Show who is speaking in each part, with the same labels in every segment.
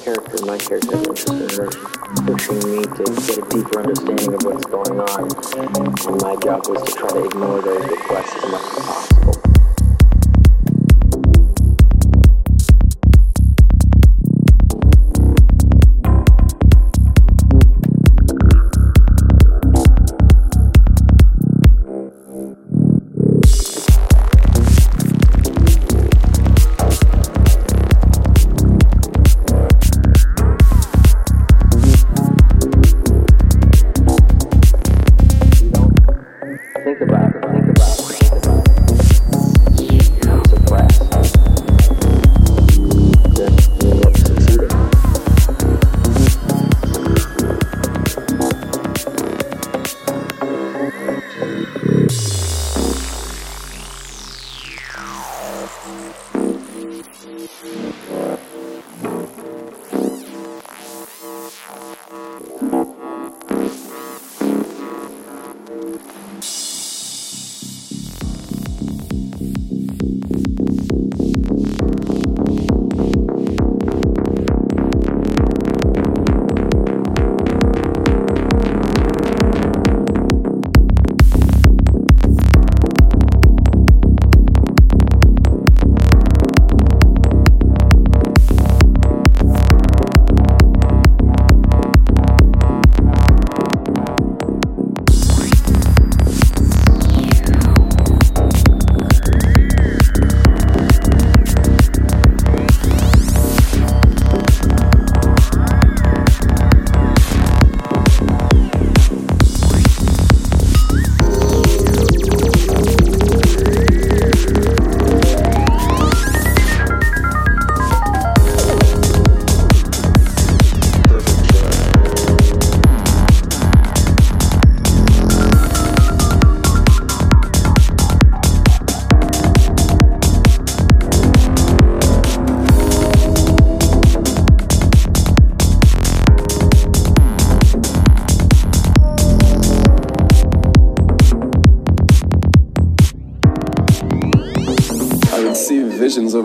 Speaker 1: character, my character interested in pushing me to get a deeper understanding of what's going on. And my job was to try to ignore those requests as much as possible.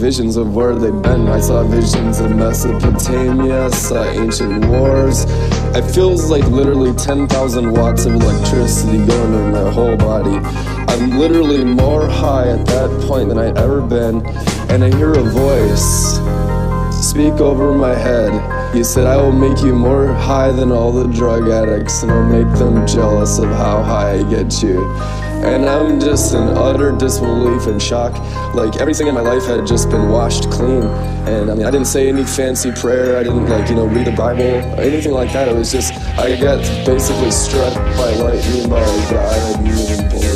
Speaker 2: where they've been. I saw visions of Mesopotamia, saw ancient wars. It feels like literally 10,000 watts of electricity going through my whole body. I'm literally more high at that point than I'd ever been, and I hear a voice speak over my head. He said, I will make you more high than all the drug addicts, and I'll make them jealous of how high I get you. And I'm just in utter disbelief and shock. Like everything in my life had just been washed clean. And I mean, I didn't say any fancy prayer. I didn't like, you know, read the Bible or anything like that. It was just, I got basically struck by lightning by God